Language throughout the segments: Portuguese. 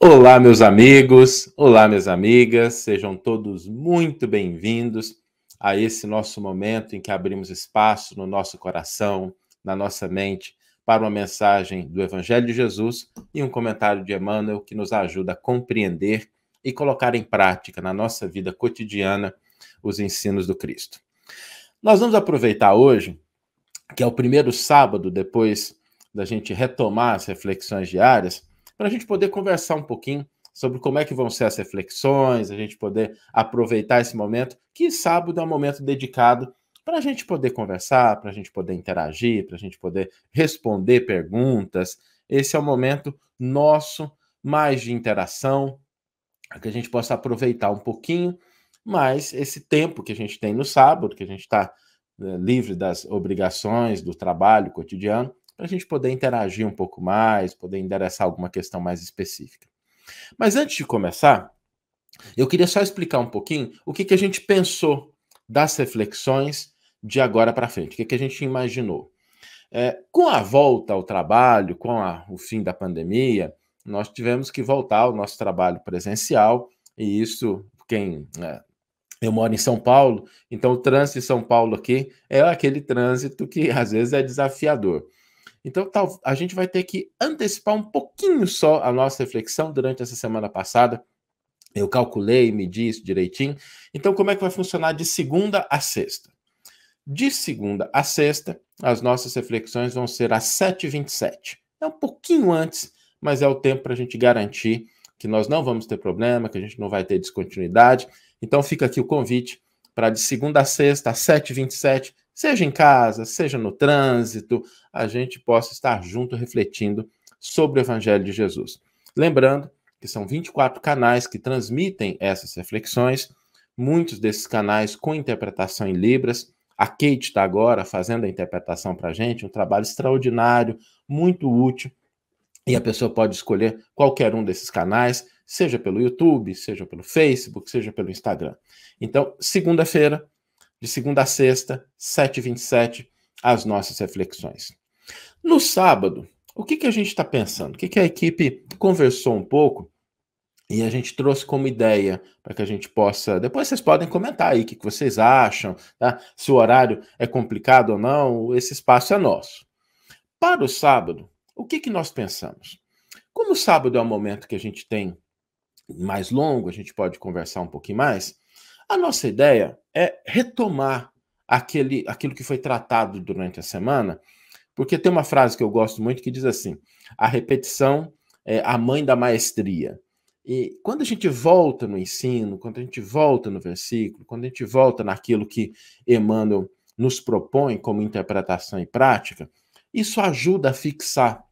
Olá, meus amigos, olá, minhas amigas, sejam todos muito bem-vindos a esse nosso momento em que abrimos espaço no nosso coração, na nossa mente, para uma mensagem do Evangelho de Jesus e um comentário de Emmanuel que nos ajuda a compreender e colocar em prática na nossa vida cotidiana os ensinos do Cristo. Nós vamos aproveitar hoje, que é o primeiro sábado depois da gente retomar as reflexões diárias para a gente poder conversar um pouquinho sobre como é que vão ser as reflexões, a gente poder aproveitar esse momento, que sábado é um momento dedicado para a gente poder conversar, para a gente poder interagir, para a gente poder responder perguntas. Esse é o momento nosso mais de interação, para que a gente possa aproveitar um pouquinho mais esse tempo que a gente tem no sábado, que a gente está né, livre das obrigações do trabalho cotidiano, para a gente poder interagir um pouco mais, poder endereçar alguma questão mais específica. Mas antes de começar, eu queria só explicar um pouquinho o que, que a gente pensou das reflexões de agora para frente, o que, que a gente imaginou. É, com a volta ao trabalho, com a, o fim da pandemia, nós tivemos que voltar ao nosso trabalho presencial, e isso, quem. É, eu moro em São Paulo, então o trânsito em São Paulo aqui é aquele trânsito que às vezes é desafiador. Então, a gente vai ter que antecipar um pouquinho só a nossa reflexão durante essa semana passada. Eu calculei, medi isso direitinho. Então, como é que vai funcionar de segunda a sexta? De segunda a sexta, as nossas reflexões vão ser às 7h27. É um pouquinho antes, mas é o tempo para a gente garantir que nós não vamos ter problema, que a gente não vai ter descontinuidade. Então, fica aqui o convite para de segunda a sexta, às 7h27, seja em casa, seja no trânsito, a gente possa estar junto refletindo sobre o Evangelho de Jesus. Lembrando que são 24 canais que transmitem essas reflexões, muitos desses canais com interpretação em Libras. A Kate está agora fazendo a interpretação para a gente, um trabalho extraordinário, muito útil. E a pessoa pode escolher qualquer um desses canais, seja pelo YouTube, seja pelo Facebook, seja pelo Instagram. Então, segunda-feira, de segunda a sexta, 7h27, as nossas reflexões. No sábado, o que, que a gente está pensando? O que, que a equipe conversou um pouco e a gente trouxe como ideia para que a gente possa. Depois vocês podem comentar aí o que, que vocês acham, tá? se o horário é complicado ou não, esse espaço é nosso. Para o sábado, o que, que nós pensamos? Como o sábado é um momento que a gente tem mais longo, a gente pode conversar um pouquinho mais. A nossa ideia é retomar aquele, aquilo que foi tratado durante a semana, porque tem uma frase que eu gosto muito que diz assim: a repetição é a mãe da maestria. E quando a gente volta no ensino, quando a gente volta no versículo, quando a gente volta naquilo que Emmanuel nos propõe como interpretação e prática, isso ajuda a fixar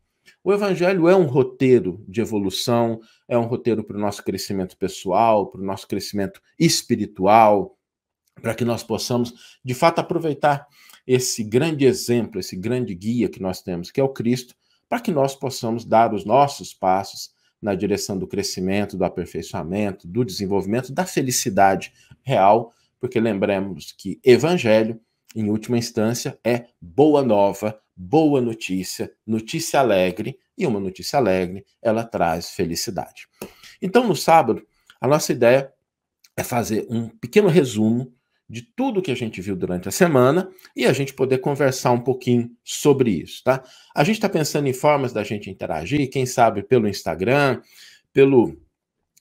o Evangelho é um roteiro de evolução, é um roteiro para o nosso crescimento pessoal, para o nosso crescimento espiritual, para que nós possamos, de fato, aproveitar esse grande exemplo, esse grande guia que nós temos, que é o Cristo, para que nós possamos dar os nossos passos na direção do crescimento, do aperfeiçoamento, do desenvolvimento, da felicidade real, porque lembremos que Evangelho, em última instância, é boa nova boa notícia, notícia alegre, e uma notícia alegre, ela traz felicidade. Então, no sábado, a nossa ideia é fazer um pequeno resumo de tudo que a gente viu durante a semana e a gente poder conversar um pouquinho sobre isso, tá? A gente está pensando em formas da gente interagir, quem sabe pelo Instagram, pelo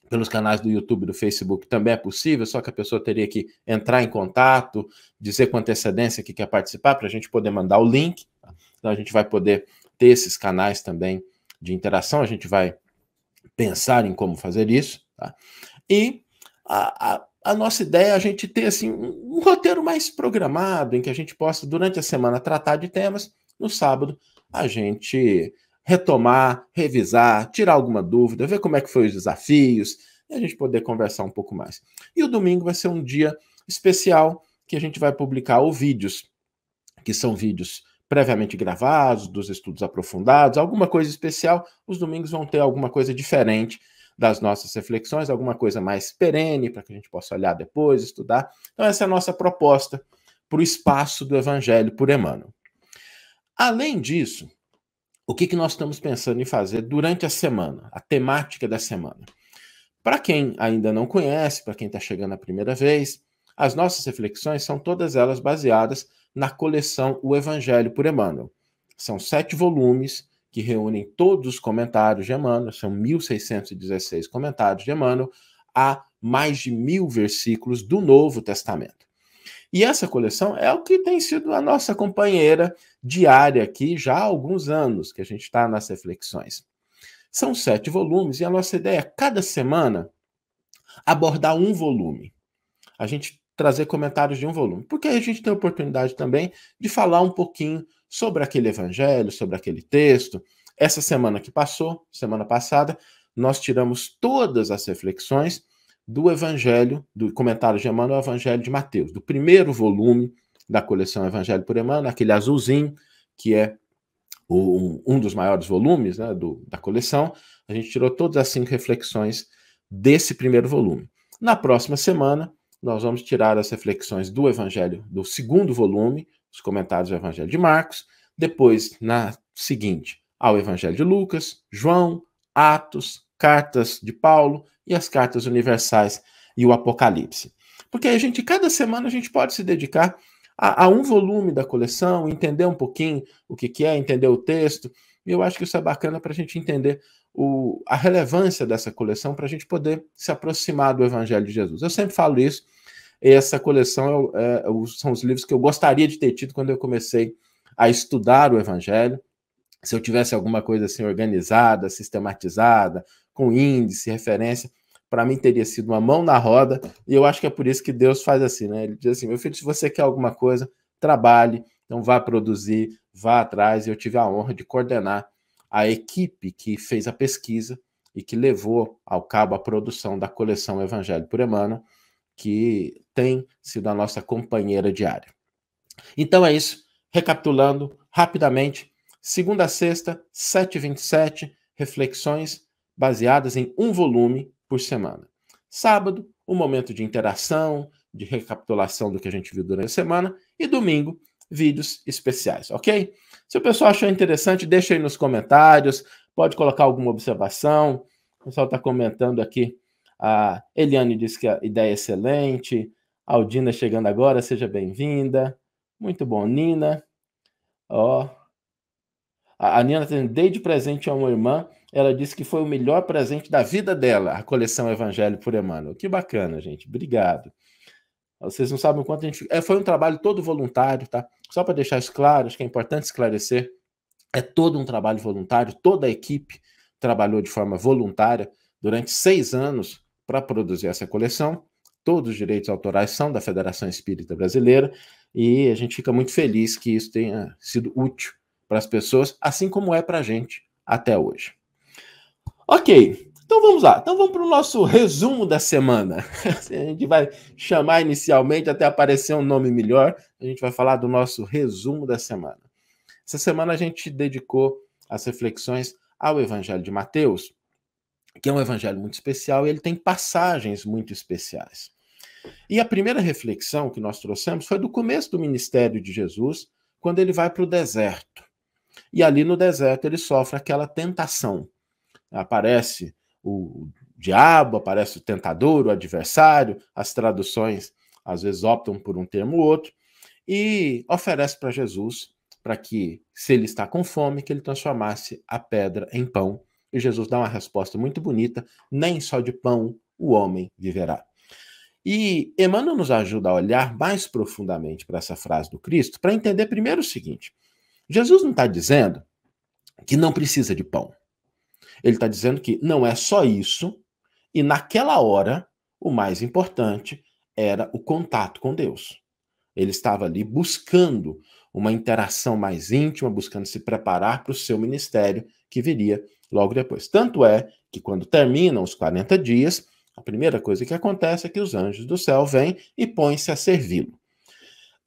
pelos canais do YouTube do Facebook também é possível, só que a pessoa teria que entrar em contato, dizer com antecedência que quer participar, para a gente poder mandar o link. Então a gente vai poder ter esses canais também de interação, a gente vai pensar em como fazer isso. Tá? E a, a, a, nossa ideia é a gente ter assim, um roteiro mais programado, em que a gente possa, durante a semana, tratar de temas. No sábado, a gente retomar, revisar, tirar alguma dúvida, ver como é que foi os desafios, e a gente poder conversar um pouco mais. E o domingo vai ser um dia especial que a gente vai publicar ou vídeos, que são vídeos previamente gravados, dos estudos aprofundados, alguma coisa especial. Os domingos vão ter alguma coisa diferente das nossas reflexões, alguma coisa mais perene para que a gente possa olhar depois, estudar. Então, essa é a nossa proposta para o espaço do Evangelho por Emmanuel. Além disso, o que, que nós estamos pensando em fazer durante a semana, a temática da semana. Para quem ainda não conhece, para quem está chegando a primeira vez, as nossas reflexões são todas elas baseadas na coleção O Evangelho por Emmanuel. São sete volumes que reúnem todos os comentários de Emmanuel, são 1.616 comentários de Emmanuel, a mais de mil versículos do Novo Testamento. E essa coleção é o que tem sido a nossa companheira diária aqui já há alguns anos que a gente está nas reflexões. São sete volumes e a nossa ideia é cada semana abordar um volume. A gente trazer comentários de um volume, porque a gente tem a oportunidade também de falar um pouquinho sobre aquele evangelho, sobre aquele texto. Essa semana que passou, semana passada, nós tiramos todas as reflexões do Evangelho, do comentário de Emmanuel, o Evangelho de Mateus, do primeiro volume da coleção Evangelho por Emmanuel, aquele azulzinho, que é o, um dos maiores volumes né, do, da coleção. A gente tirou todas as cinco reflexões desse primeiro volume. Na próxima semana, nós vamos tirar as reflexões do Evangelho, do segundo volume, os comentários do Evangelho de Marcos, depois, na seguinte, ao Evangelho de Lucas, João, Atos, cartas de Paulo e as cartas universais e o Apocalipse. Porque a gente, cada semana, a gente pode se dedicar a, a um volume da coleção, entender um pouquinho o que, que é, entender o texto. E eu acho que isso é bacana para a gente entender o, a relevância dessa coleção, para a gente poder se aproximar do Evangelho de Jesus. Eu sempre falo isso. Essa coleção é, é, são os livros que eu gostaria de ter tido quando eu comecei a estudar o Evangelho. Se eu tivesse alguma coisa assim organizada, sistematizada, com índice, referência, para mim teria sido uma mão na roda, e eu acho que é por isso que Deus faz assim, né? Ele diz assim: meu filho, se você quer alguma coisa, trabalhe, então vá produzir, vá atrás. E eu tive a honra de coordenar a equipe que fez a pesquisa e que levou ao cabo a produção da coleção Evangelho por Emmanuel, que tem sido a nossa companheira diária. Então é isso. Recapitulando rapidamente, segunda a sexta, 7h27, reflexões baseadas em um volume por semana. Sábado, um momento de interação, de recapitulação do que a gente viu durante a semana. E domingo, vídeos especiais, ok? Se o pessoal achou interessante, deixa aí nos comentários, pode colocar alguma observação. O pessoal está comentando aqui. A Eliane disse que a ideia é excelente. A Aldina chegando agora, seja bem-vinda. Muito bom, Nina. Ó. A Nina tem dei de presente a uma irmã ela disse que foi o melhor presente da vida dela, a coleção Evangelho por Emmanuel. Que bacana, gente. Obrigado. Vocês não sabem o quanto a gente. É, foi um trabalho todo voluntário, tá? Só para deixar isso claro, acho que é importante esclarecer. É todo um trabalho voluntário, toda a equipe trabalhou de forma voluntária durante seis anos para produzir essa coleção. Todos os direitos autorais são da Federação Espírita Brasileira e a gente fica muito feliz que isso tenha sido útil para as pessoas, assim como é para a gente até hoje. Ok, então vamos lá. Então vamos para o nosso resumo da semana. A gente vai chamar inicialmente até aparecer um nome melhor. A gente vai falar do nosso resumo da semana. Essa semana a gente dedicou as reflexões ao Evangelho de Mateus, que é um evangelho muito especial e ele tem passagens muito especiais. E a primeira reflexão que nós trouxemos foi do começo do ministério de Jesus, quando ele vai para o deserto. E ali no deserto ele sofre aquela tentação aparece o diabo, aparece o tentador, o adversário, as traduções às vezes optam por um termo ou outro, e oferece para Jesus para que, se ele está com fome, que ele transformasse a pedra em pão. E Jesus dá uma resposta muito bonita: nem só de pão o homem viverá. E Emmanuel nos ajuda a olhar mais profundamente para essa frase do Cristo, para entender primeiro o seguinte: Jesus não está dizendo que não precisa de pão. Ele está dizendo que não é só isso, e naquela hora, o mais importante era o contato com Deus. Ele estava ali buscando uma interação mais íntima, buscando se preparar para o seu ministério que viria logo depois. Tanto é que quando terminam os 40 dias, a primeira coisa que acontece é que os anjos do céu vêm e põem-se a servi-lo.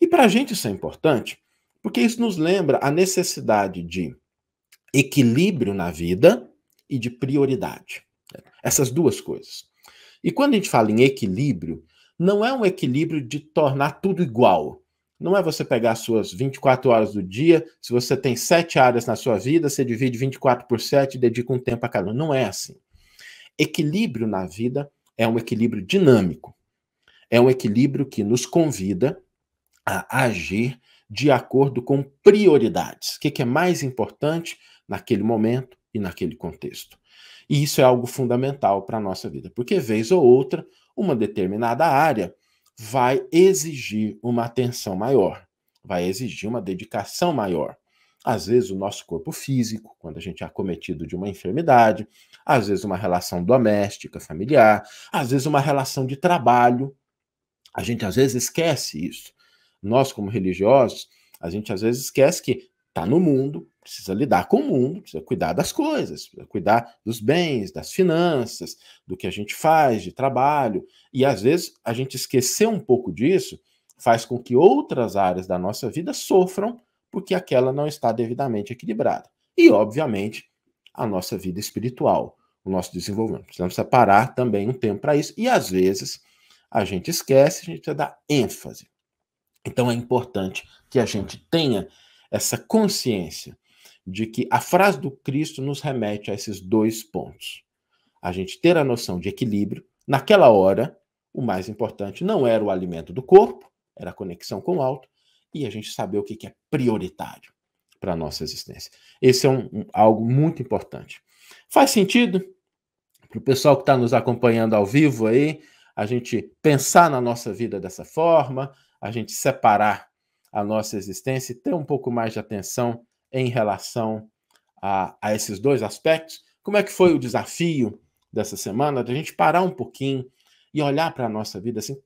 E para a gente isso é importante, porque isso nos lembra a necessidade de equilíbrio na vida e de prioridade. Essas duas coisas. E quando a gente fala em equilíbrio, não é um equilíbrio de tornar tudo igual. Não é você pegar as suas 24 horas do dia, se você tem sete áreas na sua vida, você divide 24 por 7 e dedica um tempo a cada uma. Não é assim. Equilíbrio na vida é um equilíbrio dinâmico. É um equilíbrio que nos convida a agir de acordo com prioridades. O que é mais importante naquele momento e naquele contexto. E isso é algo fundamental para a nossa vida, porque vez ou outra, uma determinada área vai exigir uma atenção maior, vai exigir uma dedicação maior. Às vezes, o nosso corpo físico, quando a gente é acometido de uma enfermidade, às vezes, uma relação doméstica, familiar, às vezes, uma relação de trabalho. A gente às vezes esquece isso. Nós, como religiosos, a gente às vezes esquece que está no mundo, precisa lidar com o mundo, precisa cuidar das coisas, precisa cuidar dos bens, das finanças, do que a gente faz de trabalho. E às vezes a gente esquecer um pouco disso faz com que outras áreas da nossa vida sofram porque aquela não está devidamente equilibrada. E, obviamente, a nossa vida espiritual, o nosso desenvolvimento. Precisamos separar também um tempo para isso. E às vezes a gente esquece, a gente precisa dar ênfase. Então é importante que a gente tenha essa consciência de que a frase do Cristo nos remete a esses dois pontos. A gente ter a noção de equilíbrio. Naquela hora, o mais importante não era o alimento do corpo, era a conexão com o alto, e a gente saber o que é prioritário para a nossa existência. Esse é um, um, algo muito importante. Faz sentido para o pessoal que está nos acompanhando ao vivo aí, a gente pensar na nossa vida dessa forma, a gente separar a nossa existência e ter um pouco mais de atenção em relação a, a esses dois aspectos. Como é que foi o desafio dessa semana? Da gente parar um pouquinho e olhar para a nossa vida assim,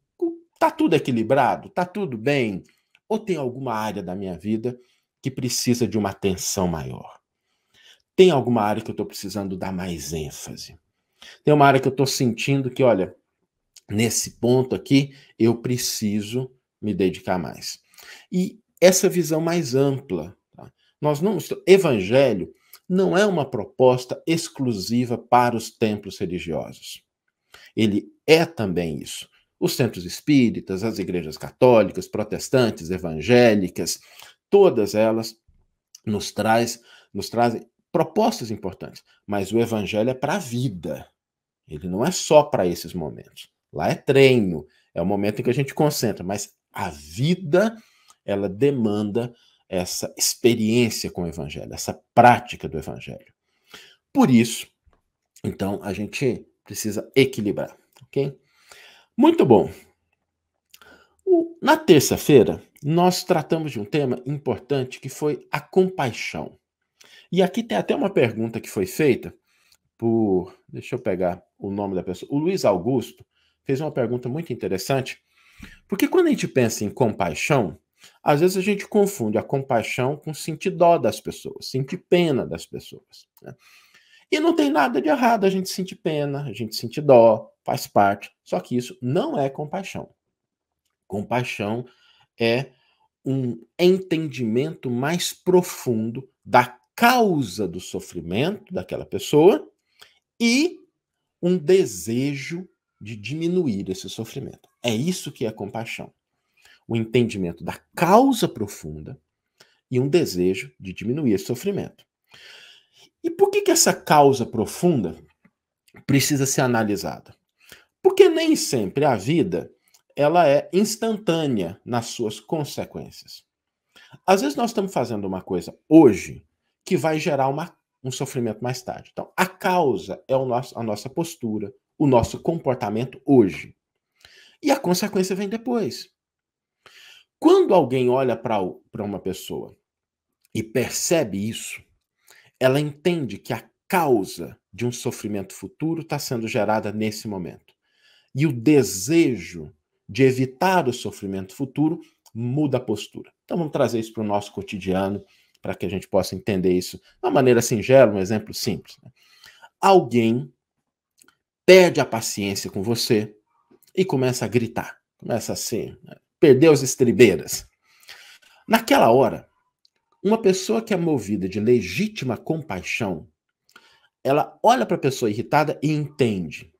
tá tudo equilibrado, tá tudo bem, ou tem alguma área da minha vida que precisa de uma atenção maior? Tem alguma área que eu estou precisando dar mais ênfase? Tem uma área que eu estou sentindo que, olha, nesse ponto aqui, eu preciso me dedicar mais. E essa visão mais ampla. Tá? Nós não, evangelho não é uma proposta exclusiva para os templos religiosos. Ele é também isso. Os centros espíritas, as igrejas católicas, protestantes, evangélicas, todas elas nos traz, nos trazem propostas importantes, mas o evangelho é para a vida. Ele não é só para esses momentos. Lá é treino, é o momento em que a gente concentra, mas a vida ela demanda essa experiência com o evangelho, essa prática do evangelho. Por isso, então, a gente precisa equilibrar, ok? Muito bom. O, na terça-feira, nós tratamos de um tema importante que foi a compaixão. E aqui tem até uma pergunta que foi feita por. Deixa eu pegar o nome da pessoa. O Luiz Augusto fez uma pergunta muito interessante, porque quando a gente pensa em compaixão, às vezes a gente confunde a compaixão com sentir dó das pessoas, sentir pena das pessoas. Né? E não tem nada de errado a gente sentir pena, a gente sentir dó, faz parte. Só que isso não é compaixão. Compaixão é um entendimento mais profundo da causa do sofrimento daquela pessoa e um desejo de diminuir esse sofrimento. É isso que é compaixão o entendimento da causa profunda e um desejo de diminuir esse sofrimento. E por que, que essa causa profunda precisa ser analisada? Porque nem sempre a vida ela é instantânea nas suas consequências. Às vezes nós estamos fazendo uma coisa hoje que vai gerar uma, um sofrimento mais tarde. Então, a causa é o nosso, a nossa postura, o nosso comportamento hoje. E a consequência vem depois. Quando alguém olha para uma pessoa e percebe isso, ela entende que a causa de um sofrimento futuro está sendo gerada nesse momento. E o desejo de evitar o sofrimento futuro muda a postura. Então vamos trazer isso para o nosso cotidiano, para que a gente possa entender isso de uma maneira singela, um exemplo simples. Né? Alguém perde a paciência com você e começa a gritar, começa a ser né? Perdeu as estribeiras. Naquela hora, uma pessoa que é movida de legítima compaixão, ela olha para a pessoa irritada e entende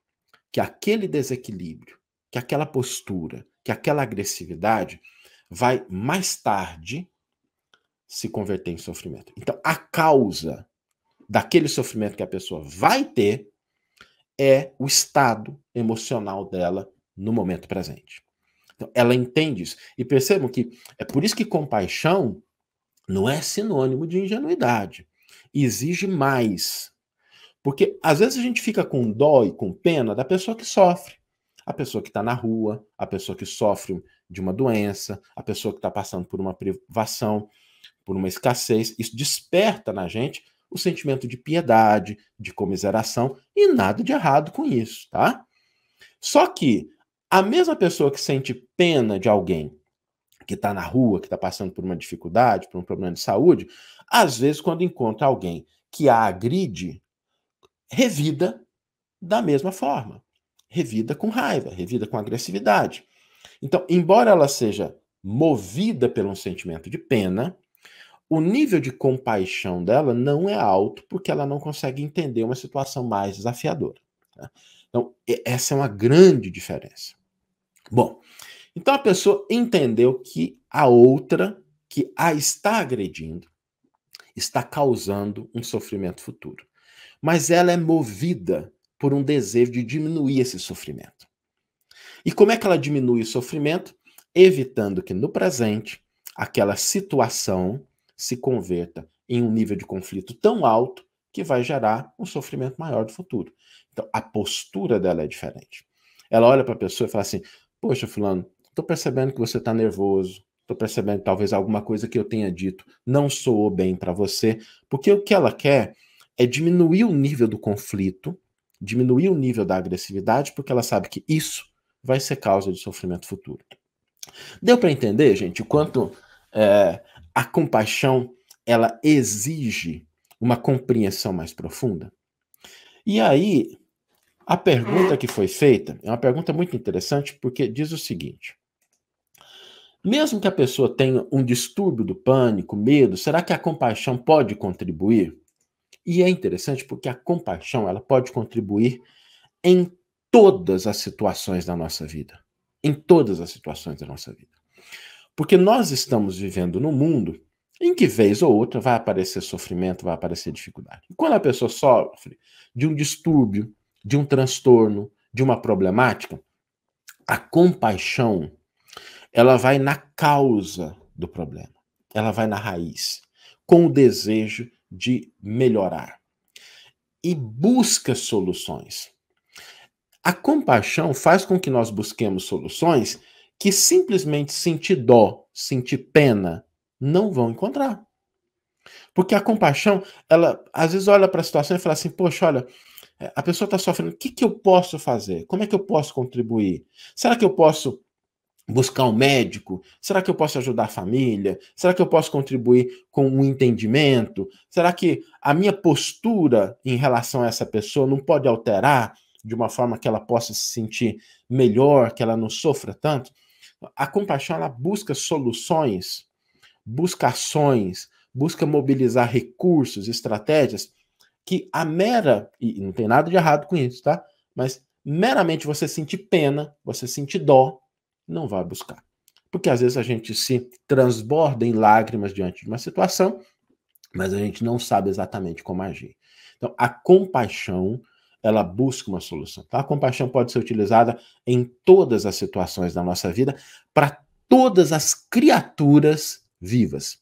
que aquele desequilíbrio, que aquela postura, que aquela agressividade vai mais tarde se converter em sofrimento. Então, a causa daquele sofrimento que a pessoa vai ter é o estado emocional dela no momento presente. Então, ela entende isso. E percebam que é por isso que compaixão não é sinônimo de ingenuidade. Exige mais. Porque às vezes a gente fica com dó e com pena da pessoa que sofre. A pessoa que está na rua, a pessoa que sofre de uma doença, a pessoa que está passando por uma privação, por uma escassez. Isso desperta na gente o sentimento de piedade, de comiseração, e nada de errado com isso, tá? Só que a mesma pessoa que sente pena de alguém que está na rua, que está passando por uma dificuldade, por um problema de saúde, às vezes, quando encontra alguém que a agride, revida da mesma forma. Revida com raiva, revida com agressividade. Então, embora ela seja movida por um sentimento de pena, o nível de compaixão dela não é alto porque ela não consegue entender uma situação mais desafiadora. Tá? Então, essa é uma grande diferença. Bom, então a pessoa entendeu que a outra que a está agredindo está causando um sofrimento futuro. Mas ela é movida por um desejo de diminuir esse sofrimento. E como é que ela diminui o sofrimento? Evitando que no presente aquela situação se converta em um nível de conflito tão alto que vai gerar um sofrimento maior do futuro. Então, a postura dela é diferente. Ela olha para a pessoa e fala assim: Poxa, Fulano, estou percebendo que você está nervoso, estou percebendo talvez alguma coisa que eu tenha dito não soou bem para você, porque o que ela quer é diminuir o nível do conflito, diminuir o nível da agressividade, porque ela sabe que isso vai ser causa de sofrimento futuro. Deu para entender, gente, o quanto é, a compaixão ela exige uma compreensão mais profunda? E aí, a pergunta que foi feita é uma pergunta muito interessante porque diz o seguinte: mesmo que a pessoa tenha um distúrbio do pânico, medo, será que a compaixão pode contribuir? E é interessante porque a compaixão ela pode contribuir em todas as situações da nossa vida. Em todas as situações da nossa vida. Porque nós estamos vivendo num mundo em que, vez ou outra, vai aparecer sofrimento, vai aparecer dificuldade. Quando a pessoa sofre de um distúrbio, de um transtorno, de uma problemática, a compaixão ela vai na causa do problema, ela vai na raiz, com o desejo de melhorar e busca soluções. A compaixão faz com que nós busquemos soluções que simplesmente sentir dó, sentir pena, não vão encontrar. Porque a compaixão, ela às vezes olha para a situação e fala assim: poxa, olha, a pessoa está sofrendo, o que, que eu posso fazer? Como é que eu posso contribuir? Será que eu posso buscar um médico? Será que eu posso ajudar a família? Será que eu posso contribuir com um entendimento? Será que a minha postura em relação a essa pessoa não pode alterar de uma forma que ela possa se sentir melhor, que ela não sofra tanto? A compaixão ela busca soluções, busca ações, busca mobilizar recursos, estratégias que a mera, e não tem nada de errado com isso, tá? Mas meramente você sentir pena, você sentir dó, não vai buscar. Porque às vezes a gente se transborda em lágrimas diante de uma situação, mas a gente não sabe exatamente como agir. Então, a compaixão ela busca uma solução. Tá? A compaixão pode ser utilizada em todas as situações da nossa vida, para todas as criaturas vivas.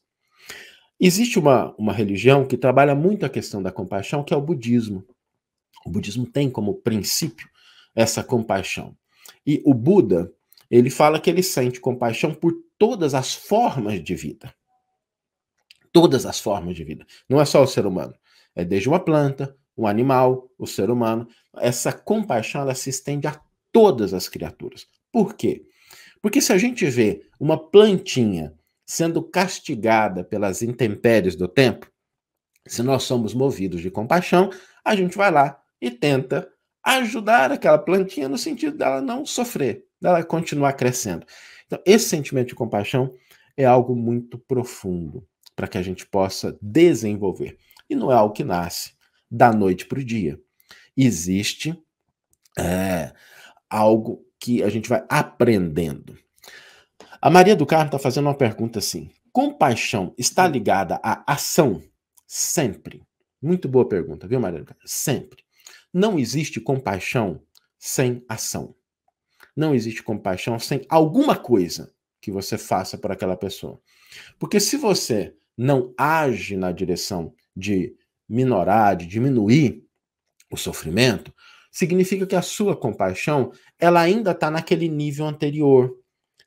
Existe uma, uma religião que trabalha muito a questão da compaixão, que é o budismo. O budismo tem como princípio essa compaixão. E o Buda, ele fala que ele sente compaixão por todas as formas de vida. Todas as formas de vida. Não é só o ser humano. É desde uma planta, o animal, o ser humano. Essa compaixão ela se estende a todas as criaturas. Por quê? Porque se a gente vê uma plantinha sendo castigada pelas intempéries do tempo, se nós somos movidos de compaixão, a gente vai lá e tenta ajudar aquela plantinha no sentido dela não sofrer, dela continuar crescendo. Então, esse sentimento de compaixão é algo muito profundo para que a gente possa desenvolver. E não é algo que nasce da noite para o dia. Existe é, algo que a gente vai aprendendo. A Maria do Carmo está fazendo uma pergunta assim: compaixão está ligada à ação? Sempre. Muito boa pergunta, viu, Maria do Carmo? Sempre. Não existe compaixão sem ação. Não existe compaixão sem alguma coisa que você faça por aquela pessoa. Porque se você não age na direção de minorar, de diminuir o sofrimento, significa que a sua compaixão ela ainda está naquele nível anterior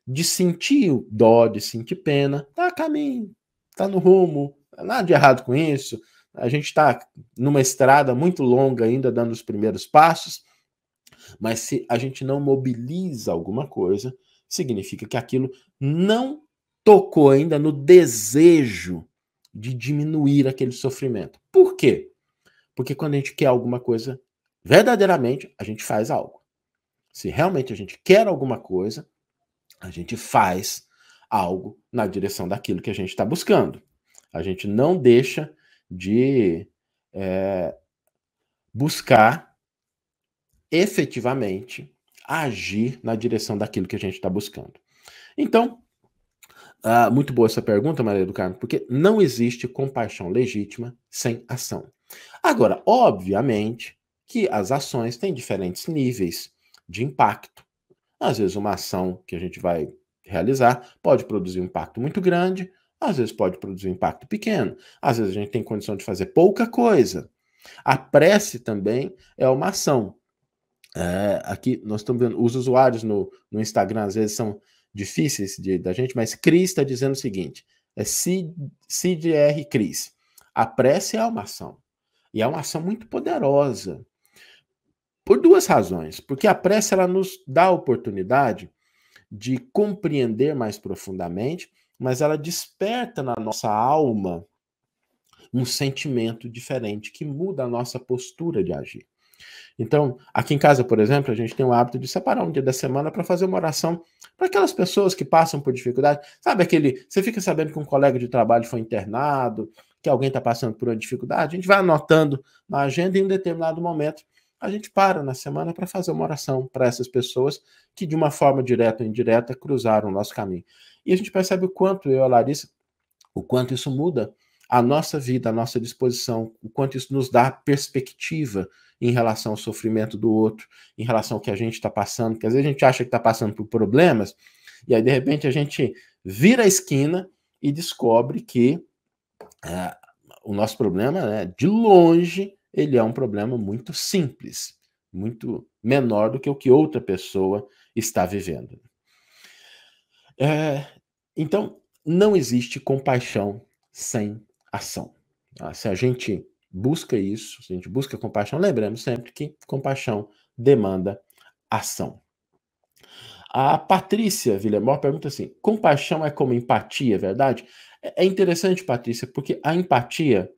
de sentir dó, de sentir pena, tá a caminho, tá no rumo, nada de errado com isso. A gente está numa estrada muito longa ainda dando os primeiros passos, mas se a gente não mobiliza alguma coisa, significa que aquilo não tocou ainda no desejo de diminuir aquele sofrimento. Por quê? Porque quando a gente quer alguma coisa, verdadeiramente, a gente faz algo. Se realmente a gente quer alguma coisa, a gente faz algo na direção daquilo que a gente está buscando. A gente não deixa de é, buscar efetivamente agir na direção daquilo que a gente está buscando. Então, uh, muito boa essa pergunta, Maria do Carmo, porque não existe compaixão legítima sem ação. Agora, obviamente que as ações têm diferentes níveis de impacto. Às vezes, uma ação que a gente vai realizar pode produzir um impacto muito grande, às vezes pode produzir um impacto pequeno, às vezes a gente tem condição de fazer pouca coisa. A prece também é uma ação. É, aqui nós estamos vendo, os usuários no, no Instagram às vezes são difíceis de, da gente, mas Cris está dizendo o seguinte: é CDR Cris. A prece é uma ação. E é uma ação muito poderosa. Por duas razões. Porque a prece ela nos dá a oportunidade de compreender mais profundamente, mas ela desperta na nossa alma um sentimento diferente que muda a nossa postura de agir. Então, aqui em casa, por exemplo, a gente tem o hábito de separar um dia da semana para fazer uma oração para aquelas pessoas que passam por dificuldade. Sabe aquele. Você fica sabendo que um colega de trabalho foi internado, que alguém está passando por uma dificuldade, a gente vai anotando na agenda e em um determinado momento a gente para na semana para fazer uma oração para essas pessoas que, de uma forma direta ou indireta, cruzaram o nosso caminho. E a gente percebe o quanto eu e a Larissa, o quanto isso muda a nossa vida, a nossa disposição, o quanto isso nos dá perspectiva em relação ao sofrimento do outro, em relação ao que a gente está passando, porque às vezes a gente acha que está passando por problemas, e aí de repente a gente vira a esquina e descobre que é, o nosso problema, né, de longe, ele é um problema muito simples, muito menor do que o que outra pessoa está vivendo. É, então, não existe compaixão sem ação. Tá? Se a gente busca isso, se a gente busca compaixão, lembramos sempre que compaixão demanda ação. A Patrícia Villemor pergunta assim: compaixão é como empatia, é verdade? É, é interessante, Patrícia, porque a empatia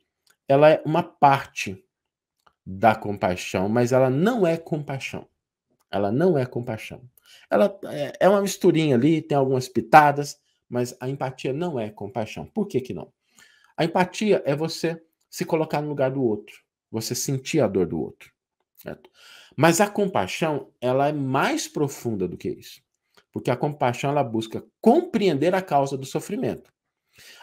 ela é uma parte da compaixão, mas ela não é compaixão. Ela não é compaixão. Ela é, é uma misturinha ali, tem algumas pitadas, mas a empatia não é compaixão. Por que que não? A empatia é você se colocar no lugar do outro, você sentir a dor do outro. Certo? Mas a compaixão, ela é mais profunda do que isso. Porque a compaixão, ela busca compreender a causa do sofrimento.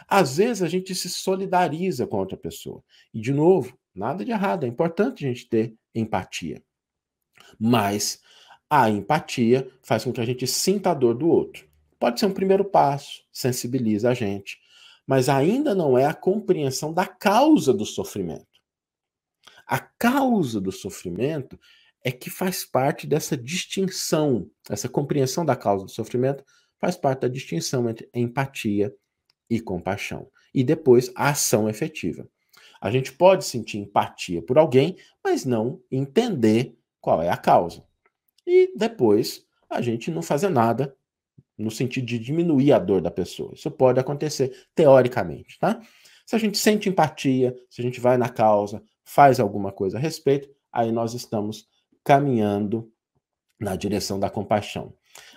Às vezes a gente se solidariza com outra pessoa. E, de novo, nada de errado, é importante a gente ter empatia. Mas a empatia faz com que a gente sinta a dor do outro. Pode ser um primeiro passo, sensibiliza a gente mas ainda não é a compreensão da causa do sofrimento. A causa do sofrimento é que faz parte dessa distinção, essa compreensão da causa do sofrimento faz parte da distinção entre empatia e compaixão. E depois a ação efetiva. A gente pode sentir empatia por alguém, mas não entender qual é a causa. E depois a gente não fazer nada no sentido de diminuir a dor da pessoa. Isso pode acontecer teoricamente, tá? Se a gente sente empatia, se a gente vai na causa, faz alguma coisa a respeito, aí nós estamos caminhando na direção da compaixão.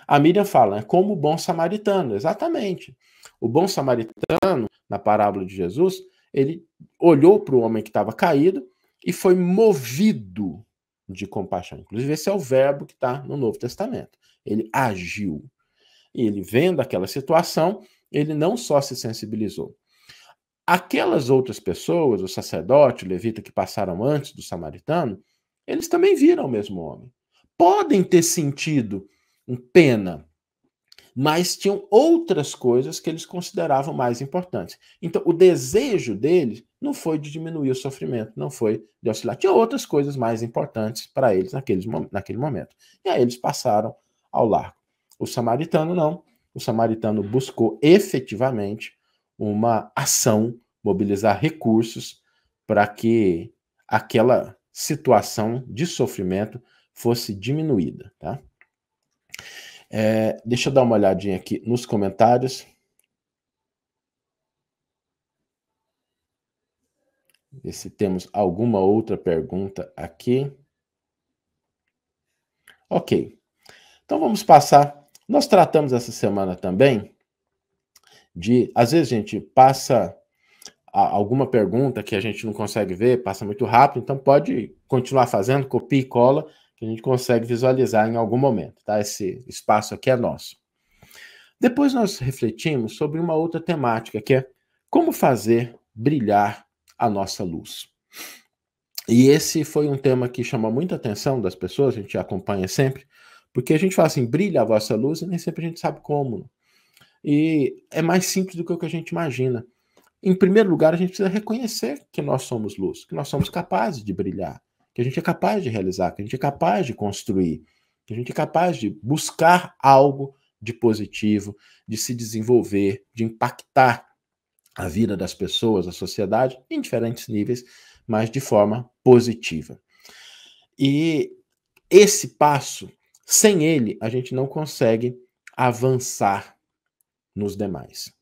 A Miriam fala, é como o bom samaritano, exatamente. O bom samaritano, na parábola de Jesus, ele olhou para o homem que estava caído e foi movido de compaixão. Inclusive, esse é o verbo que está no Novo Testamento. Ele agiu. E ele vendo aquela situação, ele não só se sensibilizou. Aquelas outras pessoas, o sacerdote, o levita que passaram antes do samaritano, eles também viram o mesmo homem. Podem ter sentido um pena, mas tinham outras coisas que eles consideravam mais importantes. Então, o desejo deles não foi de diminuir o sofrimento, não foi de auxiliar. Tinha outras coisas mais importantes para eles naqueles, naquele momento. E aí eles passaram ao largo. O samaritano não. O samaritano buscou efetivamente uma ação, mobilizar recursos para que aquela situação de sofrimento fosse diminuída. Tá? É, deixa eu dar uma olhadinha aqui nos comentários. Ver se temos alguma outra pergunta aqui. Ok. Então vamos passar. Nós tratamos essa semana também de. Às vezes a gente passa alguma pergunta que a gente não consegue ver, passa muito rápido, então pode continuar fazendo, copia e cola, que a gente consegue visualizar em algum momento, tá? Esse espaço aqui é nosso. Depois nós refletimos sobre uma outra temática, que é como fazer brilhar a nossa luz. E esse foi um tema que chamou muita atenção das pessoas, a gente acompanha sempre, porque a gente fala assim, brilha a vossa luz, e nem sempre a gente sabe como. E é mais simples do que o que a gente imagina. Em primeiro lugar, a gente precisa reconhecer que nós somos luz, que nós somos capazes de brilhar que a gente é capaz de realizar, que a gente é capaz de construir, que a gente é capaz de buscar algo de positivo, de se desenvolver, de impactar a vida das pessoas, a sociedade, em diferentes níveis, mas de forma positiva. E esse passo, sem ele, a gente não consegue avançar nos demais.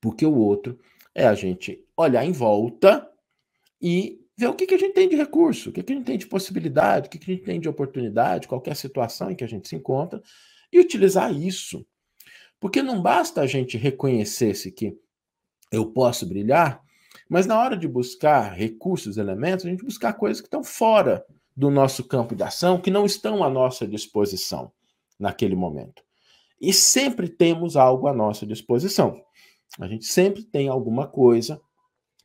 Porque o outro é a gente olhar em volta e ver o que, que a gente tem de recurso, o que, que a gente tem de possibilidade, o que, que a gente tem de oportunidade, qualquer situação em que a gente se encontra, e utilizar isso. Porque não basta a gente reconhecer-se que eu posso brilhar, mas na hora de buscar recursos, elementos, a gente buscar coisas que estão fora do nosso campo de ação, que não estão à nossa disposição naquele momento. E sempre temos algo à nossa disposição. A gente sempre tem alguma coisa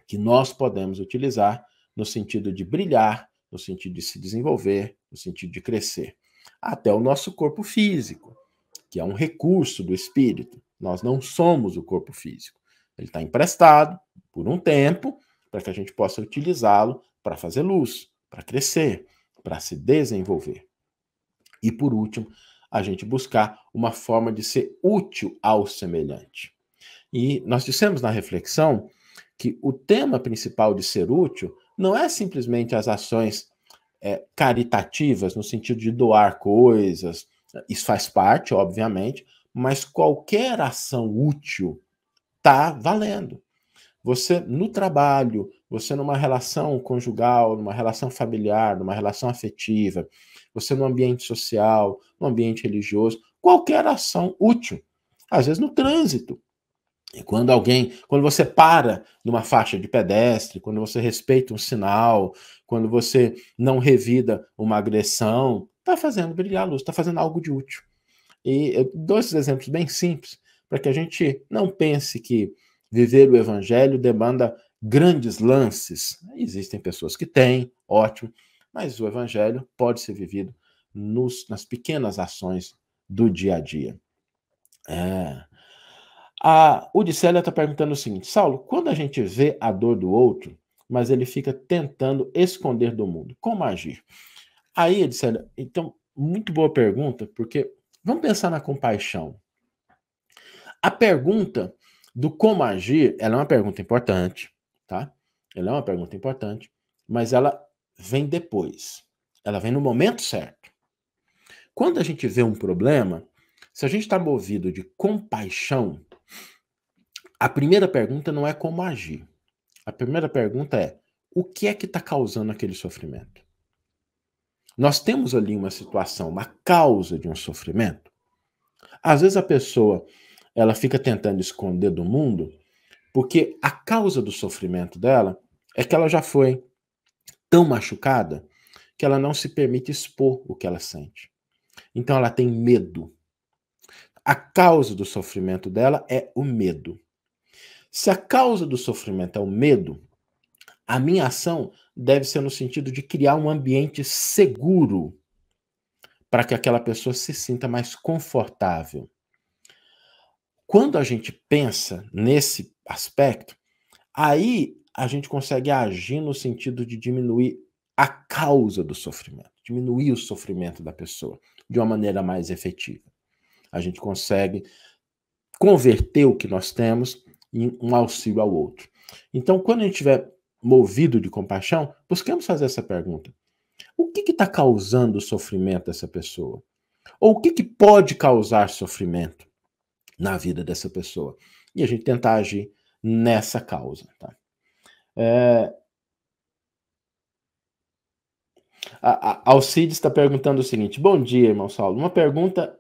que nós podemos utilizar no sentido de brilhar, no sentido de se desenvolver, no sentido de crescer. Até o nosso corpo físico, que é um recurso do espírito. Nós não somos o corpo físico. Ele está emprestado por um tempo para que a gente possa utilizá-lo para fazer luz, para crescer, para se desenvolver. E por último, a gente buscar uma forma de ser útil ao semelhante. E nós dissemos na reflexão que o tema principal de ser útil não é simplesmente as ações é, caritativas, no sentido de doar coisas, isso faz parte, obviamente, mas qualquer ação útil está valendo. Você no trabalho, você numa relação conjugal, numa relação familiar, numa relação afetiva, você no ambiente social, no ambiente religioso, qualquer ação útil. Às vezes no trânsito, e quando alguém, quando você para numa faixa de pedestre, quando você respeita um sinal, quando você não revida uma agressão, está fazendo brilhar a luz, está fazendo algo de útil. E eu dou esses exemplos bem simples para que a gente não pense que viver o evangelho demanda grandes lances. Existem pessoas que têm, ótimo, mas o evangelho pode ser vivido nos, nas pequenas ações do dia a dia. É, a Udicélia está perguntando o seguinte: Saulo, quando a gente vê a dor do outro, mas ele fica tentando esconder do mundo, como agir? Aí, Udicélia, então, muito boa pergunta, porque vamos pensar na compaixão. A pergunta do como agir, ela é uma pergunta importante, tá? Ela é uma pergunta importante, mas ela vem depois. Ela vem no momento certo. Quando a gente vê um problema, se a gente está movido de compaixão, a primeira pergunta não é como agir. A primeira pergunta é: o que é que está causando aquele sofrimento? Nós temos ali uma situação, uma causa de um sofrimento. Às vezes a pessoa ela fica tentando esconder do mundo porque a causa do sofrimento dela é que ela já foi tão machucada que ela não se permite expor o que ela sente. Então ela tem medo. a causa do sofrimento dela é o medo. Se a causa do sofrimento é o medo, a minha ação deve ser no sentido de criar um ambiente seguro para que aquela pessoa se sinta mais confortável. Quando a gente pensa nesse aspecto, aí a gente consegue agir no sentido de diminuir a causa do sofrimento, diminuir o sofrimento da pessoa de uma maneira mais efetiva. A gente consegue converter o que nós temos em um auxílio ao outro. Então, quando a gente estiver movido de compaixão, busquemos fazer essa pergunta: o que está causando o sofrimento dessa pessoa? Ou o que, que pode causar sofrimento na vida dessa pessoa? E a gente tentar agir nessa causa. Tá? É... A, a Alcides está perguntando o seguinte: Bom dia, irmão Saulo. Uma pergunta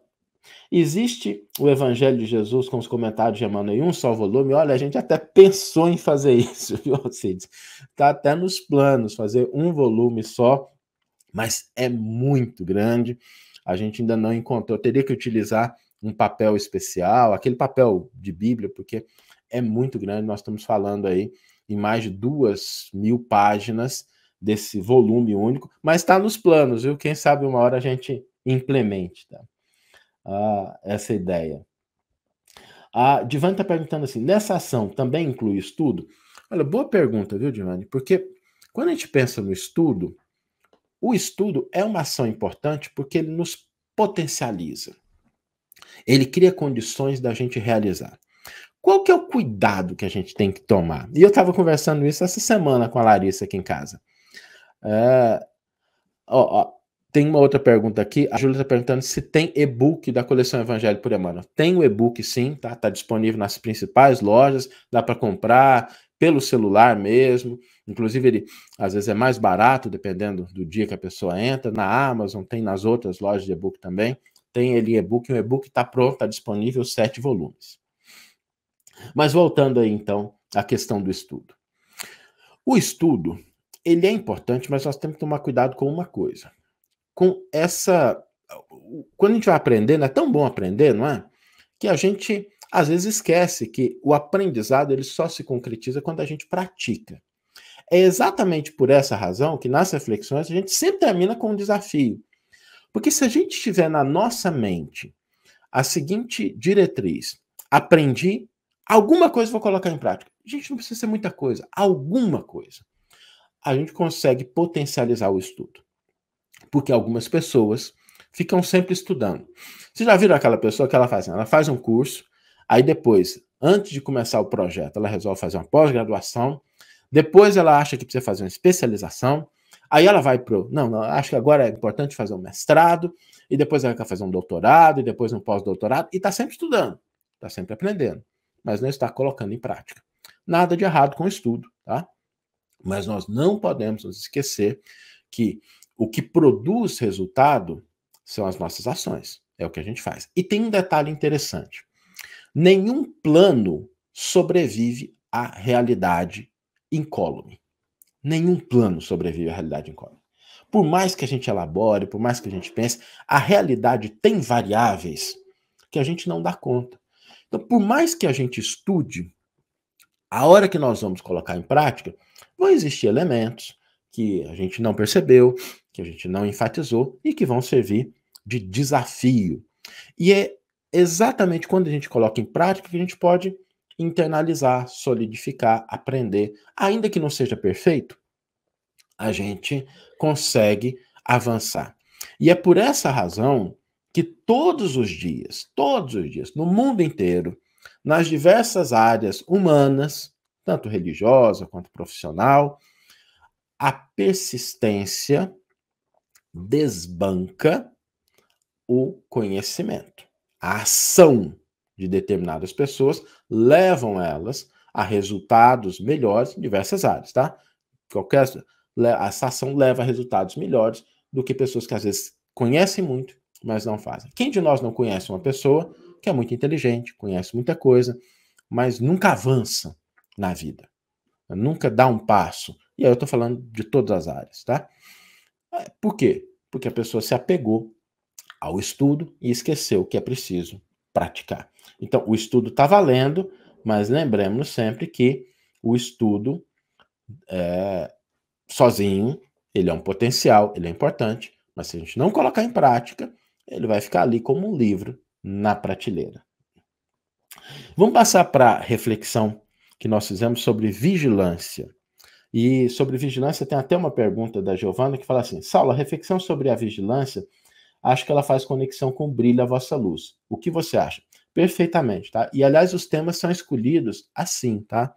Existe o Evangelho de Jesus com os comentários de Emmanuel em um só volume? Olha, a gente até pensou em fazer isso, viu, Alcides? Está até nos planos fazer um volume só, mas é muito grande. A gente ainda não encontrou. teria que utilizar um papel especial, aquele papel de Bíblia, porque é muito grande. Nós estamos falando aí em mais de duas mil páginas desse volume único, mas está nos planos, viu? Quem sabe uma hora a gente implemente, tá? Essa ideia. A Divan está perguntando assim: nessa ação também inclui estudo? Olha, boa pergunta, viu, Divane? Porque quando a gente pensa no estudo, o estudo é uma ação importante porque ele nos potencializa. Ele cria condições da gente realizar. Qual que é o cuidado que a gente tem que tomar? E eu estava conversando isso essa semana com a Larissa aqui em casa. É, ó, ó, tem uma outra pergunta aqui. A Júlia está perguntando se tem e-book da coleção Evangelho por Emmanuel. Tem o e-book, sim, tá? Está disponível nas principais lojas, dá para comprar pelo celular mesmo. Inclusive, ele às vezes é mais barato, dependendo do dia que a pessoa entra. Na Amazon, tem nas outras lojas de e-book também. Tem ele e-book, o e-book está pronto, está disponível, sete volumes. Mas voltando aí, então, à questão do estudo. O estudo, ele é importante, mas nós temos que tomar cuidado com uma coisa. Com essa. Quando a gente vai aprender, é tão bom aprender, não é? Que a gente às vezes esquece que o aprendizado ele só se concretiza quando a gente pratica. É exatamente por essa razão que nas reflexões a gente sempre termina com um desafio. Porque se a gente tiver na nossa mente a seguinte diretriz: aprendi, alguma coisa vou colocar em prática. Gente, não precisa ser muita coisa, alguma coisa. A gente consegue potencializar o estudo. Porque algumas pessoas ficam sempre estudando. Vocês já viram aquela pessoa que ela faz? Ela faz um curso, Aí depois, antes de começar o projeto, ela resolve fazer uma pós-graduação. Depois ela acha que precisa fazer uma especialização. Aí ela vai pro, não, não, acho que agora é importante fazer um mestrado, e depois ela quer fazer um doutorado, e depois um pós-doutorado, e está sempre estudando, está sempre aprendendo, mas não está colocando em prática. Nada de errado com o estudo, tá? Mas nós não podemos nos esquecer que o que produz resultado são as nossas ações, é o que a gente faz. E tem um detalhe interessante. Nenhum plano sobrevive à realidade incólume. Nenhum plano sobrevive à realidade incólume. Por mais que a gente elabore, por mais que a gente pense, a realidade tem variáveis que a gente não dá conta. Então, por mais que a gente estude, a hora que nós vamos colocar em prática, vão existir elementos que a gente não percebeu, que a gente não enfatizou e que vão servir de desafio. E é exatamente quando a gente coloca em prática que a gente pode internalizar, solidificar, aprender. Ainda que não seja perfeito, a gente consegue avançar. E é por essa razão que todos os dias, todos os dias, no mundo inteiro, nas diversas áreas humanas, tanto religiosa quanto profissional, a persistência desbanca o conhecimento a ação de determinadas pessoas levam elas a resultados melhores em diversas áreas, tá? Qualquer essa ação leva a resultados melhores do que pessoas que às vezes conhecem muito, mas não fazem. Quem de nós não conhece uma pessoa que é muito inteligente, conhece muita coisa, mas nunca avança na vida, nunca dá um passo? E aí eu estou falando de todas as áreas, tá? É, por quê? Porque a pessoa se apegou ao estudo e esqueceu que é preciso praticar. Então, o estudo está valendo, mas lembremos sempre que o estudo é, sozinho, ele é um potencial, ele é importante, mas se a gente não colocar em prática, ele vai ficar ali como um livro na prateleira. Vamos passar para a reflexão que nós fizemos sobre vigilância. E sobre vigilância tem até uma pergunta da Giovana que fala assim: Saulo, a reflexão sobre a vigilância, acho que ela faz conexão com o brilho da vossa luz. O que você acha? Perfeitamente, tá? E aliás, os temas são escolhidos assim, tá?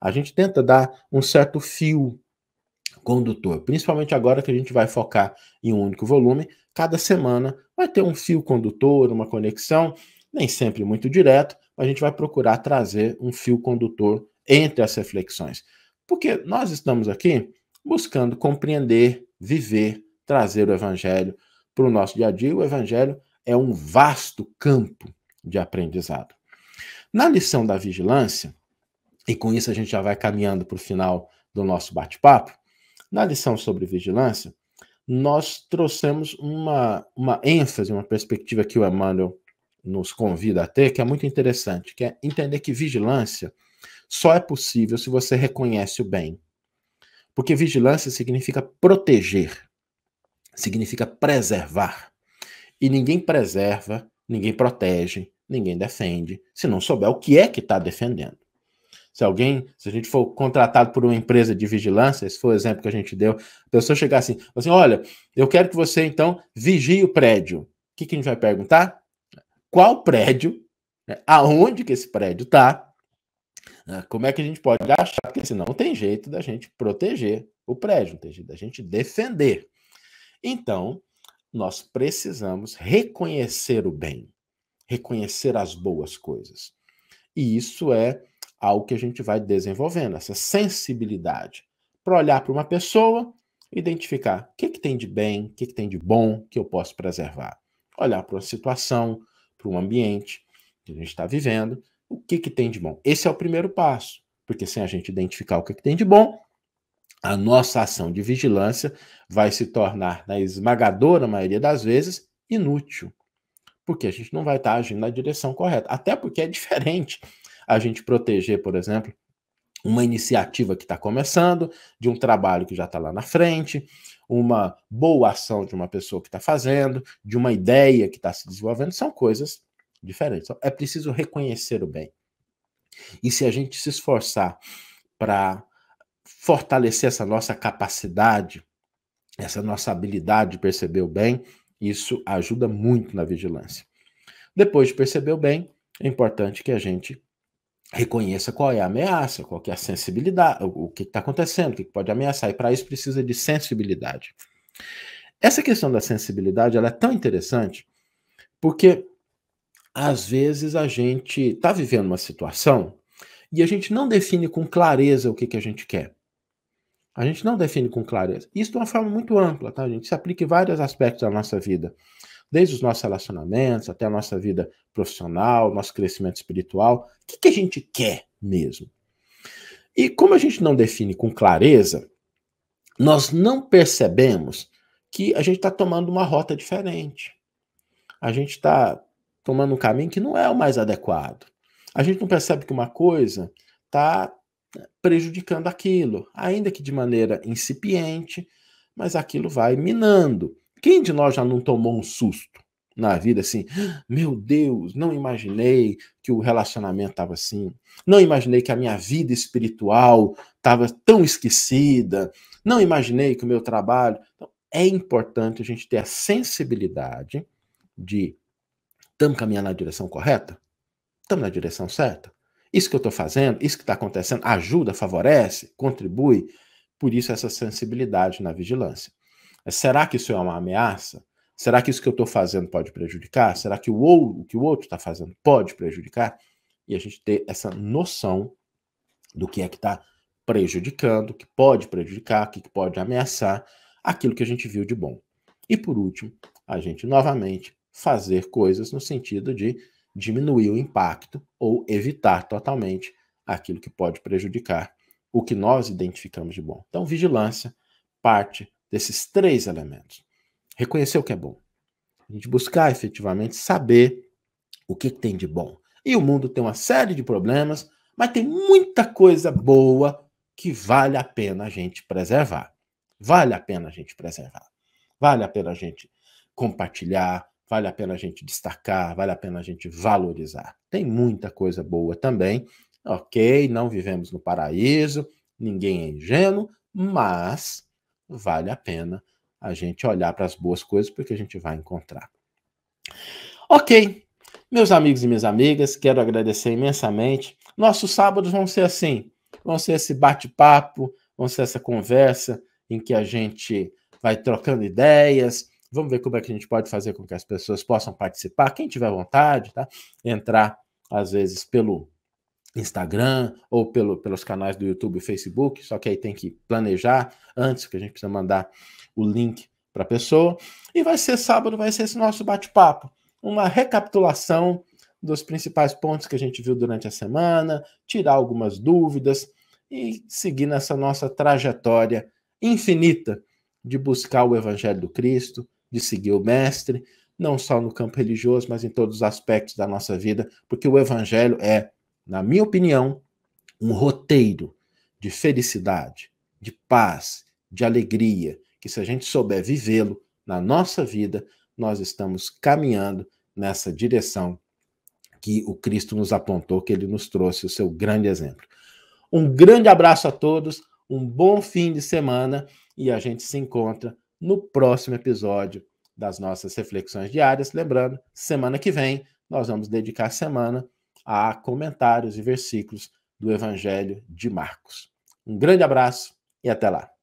A gente tenta dar um certo fio condutor, principalmente agora que a gente vai focar em um único volume. Cada semana vai ter um fio condutor, uma conexão, nem sempre muito direto, mas a gente vai procurar trazer um fio condutor entre as reflexões. Porque nós estamos aqui buscando compreender, viver, trazer o evangelho para o nosso dia a dia. O evangelho é um vasto campo de aprendizado. Na lição da vigilância, e com isso a gente já vai caminhando para o final do nosso bate-papo, na lição sobre vigilância, nós trouxemos uma, uma ênfase, uma perspectiva que o Emmanuel nos convida a ter, que é muito interessante, que é entender que vigilância só é possível se você reconhece o bem. Porque vigilância significa proteger, significa preservar. E ninguém preserva, ninguém protege, ninguém defende, se não souber o que é que está defendendo. Se alguém, se a gente for contratado por uma empresa de vigilância, esse foi o exemplo que a gente deu, a pessoa chegar assim, assim, olha, eu quero que você então vigie o prédio. O que, que a gente vai perguntar? Qual prédio? Aonde que esse prédio está? Né? Como é que a gente pode achar? Porque senão não tem jeito da gente proteger o prédio, não tem jeito da gente defender. Então, nós precisamos reconhecer o bem, reconhecer as boas coisas. E isso é algo que a gente vai desenvolvendo, essa sensibilidade, para olhar para uma pessoa, identificar o que, que tem de bem, o que, que tem de bom que eu posso preservar. Olhar para uma situação, para um ambiente que a gente está vivendo, o que, que tem de bom. Esse é o primeiro passo, porque sem a gente identificar o que, que tem de bom, a nossa ação de vigilância vai se tornar, na esmagadora maioria das vezes, inútil. Porque a gente não vai estar tá agindo na direção correta. Até porque é diferente a gente proteger, por exemplo, uma iniciativa que está começando, de um trabalho que já está lá na frente, uma boa ação de uma pessoa que está fazendo, de uma ideia que está se desenvolvendo, são coisas diferentes. Então, é preciso reconhecer o bem. E se a gente se esforçar para fortalecer essa nossa capacidade, essa nossa habilidade de perceber o bem, isso ajuda muito na vigilância. Depois de perceber o bem, é importante que a gente reconheça qual é a ameaça, qual é a sensibilidade, o que está acontecendo, o que pode ameaçar, e para isso precisa de sensibilidade. Essa questão da sensibilidade ela é tão interessante porque às vezes a gente está vivendo uma situação e a gente não define com clareza o que, que a gente quer. A gente não define com clareza. Isso de uma forma muito ampla, tá? A gente se aplica em vários aspectos da nossa vida desde os nossos relacionamentos até a nossa vida profissional, nosso crescimento espiritual. O que, que a gente quer mesmo? E como a gente não define com clareza, nós não percebemos que a gente está tomando uma rota diferente. A gente está tomando um caminho que não é o mais adequado. A gente não percebe que uma coisa está prejudicando aquilo, ainda que de maneira incipiente, mas aquilo vai minando. Quem de nós já não tomou um susto na vida assim? Meu Deus, não imaginei que o relacionamento estava assim. Não imaginei que a minha vida espiritual estava tão esquecida. Não imaginei que o meu trabalho. Então, é importante a gente ter a sensibilidade de estamos caminhando na direção correta? Estamos na direção certa? Isso que eu estou fazendo, isso que está acontecendo, ajuda, favorece, contribui. Por isso, essa sensibilidade na vigilância. Será que isso é uma ameaça? Será que isso que eu estou fazendo pode prejudicar? Será que o, o que o outro está fazendo pode prejudicar? E a gente ter essa noção do que é que está prejudicando, que pode prejudicar, que pode ameaçar aquilo que a gente viu de bom. E por último, a gente novamente fazer coisas no sentido de diminuir o impacto ou evitar totalmente aquilo que pode prejudicar o que nós identificamos de bom. Então, vigilância parte desses três elementos. Reconhecer o que é bom. A gente buscar efetivamente saber o que, tem de bom. E o mundo tem uma série de problemas, mas tem muita coisa boa que vale a pena a gente preservar. Vale a pena a gente preservar. Vale a pena a gente compartilhar, vale a pena a gente destacar, vale a pena a gente valorizar. Tem muita coisa boa também. Ok, não vivemos no paraíso, ninguém é ingênuo, mas vale a pena a gente olhar para as boas coisas porque a gente vai encontrar. Ok, meus amigos e minhas amigas, quero agradecer imensamente. Nossos sábados vão ser assim, vão ser esse bate-papo, vão ser essa conversa em que a gente vai trocando ideias. Vamos ver como é que a gente pode fazer com que as pessoas possam participar. Quem tiver vontade, tá? Entrar às vezes pelo Instagram ou pelo, pelos canais do YouTube e Facebook, só que aí tem que planejar antes, que a gente precisa mandar o link para a pessoa. E vai ser sábado, vai ser esse nosso bate-papo uma recapitulação dos principais pontos que a gente viu durante a semana, tirar algumas dúvidas e seguir nessa nossa trajetória infinita de buscar o Evangelho do Cristo, de seguir o Mestre, não só no campo religioso, mas em todos os aspectos da nossa vida, porque o Evangelho é, na minha opinião, um roteiro de felicidade, de paz, de alegria, que se a gente souber vivê-lo na nossa vida, nós estamos caminhando nessa direção que o Cristo nos apontou, que ele nos trouxe o seu grande exemplo. Um grande abraço a todos, um bom fim de semana e a gente se encontra no próximo episódio das nossas reflexões diárias. Lembrando, semana que vem nós vamos dedicar a semana a comentários e versículos do Evangelho de Marcos. Um grande abraço e até lá.